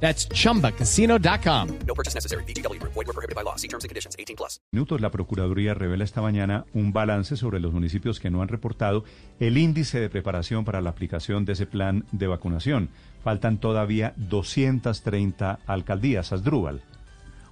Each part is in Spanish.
That's chumbacasino.com. No purchase necessary. Void were prohibited by law. See terms and conditions. 18 plus. minutos, la Procuraduría revela esta mañana un balance sobre los municipios que no han reportado el índice de preparación para la aplicación de ese plan de vacunación. Faltan todavía 230 alcaldías. Asdrúbal.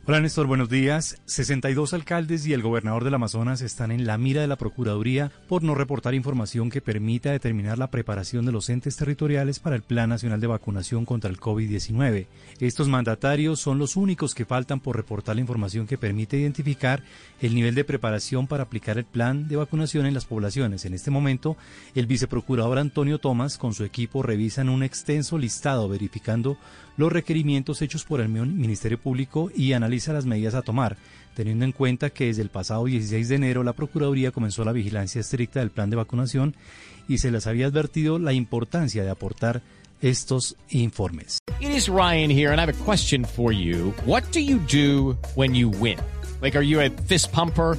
Hola Néstor, buenos días. 62 alcaldes y el gobernador del Amazonas están en la mira de la Procuraduría por no reportar información que permita determinar la preparación de los entes territoriales para el Plan Nacional de Vacunación contra el COVID-19. Estos mandatarios son los únicos que faltan por reportar la información que permite identificar el nivel de preparación para aplicar el plan de vacunación en las poblaciones. En este momento, el viceprocurador Antonio Tomás con su equipo revisan un extenso listado verificando los requerimientos hechos por el Ministerio Público y analiza las medidas a tomar, teniendo en cuenta que desde el pasado 16 de enero la Procuraduría comenzó la vigilancia estricta del plan de vacunación y se les había advertido la importancia de aportar estos informes. It is Ryan here, and I have a question for you. What do you do when you win? Like, are you a fist pumper?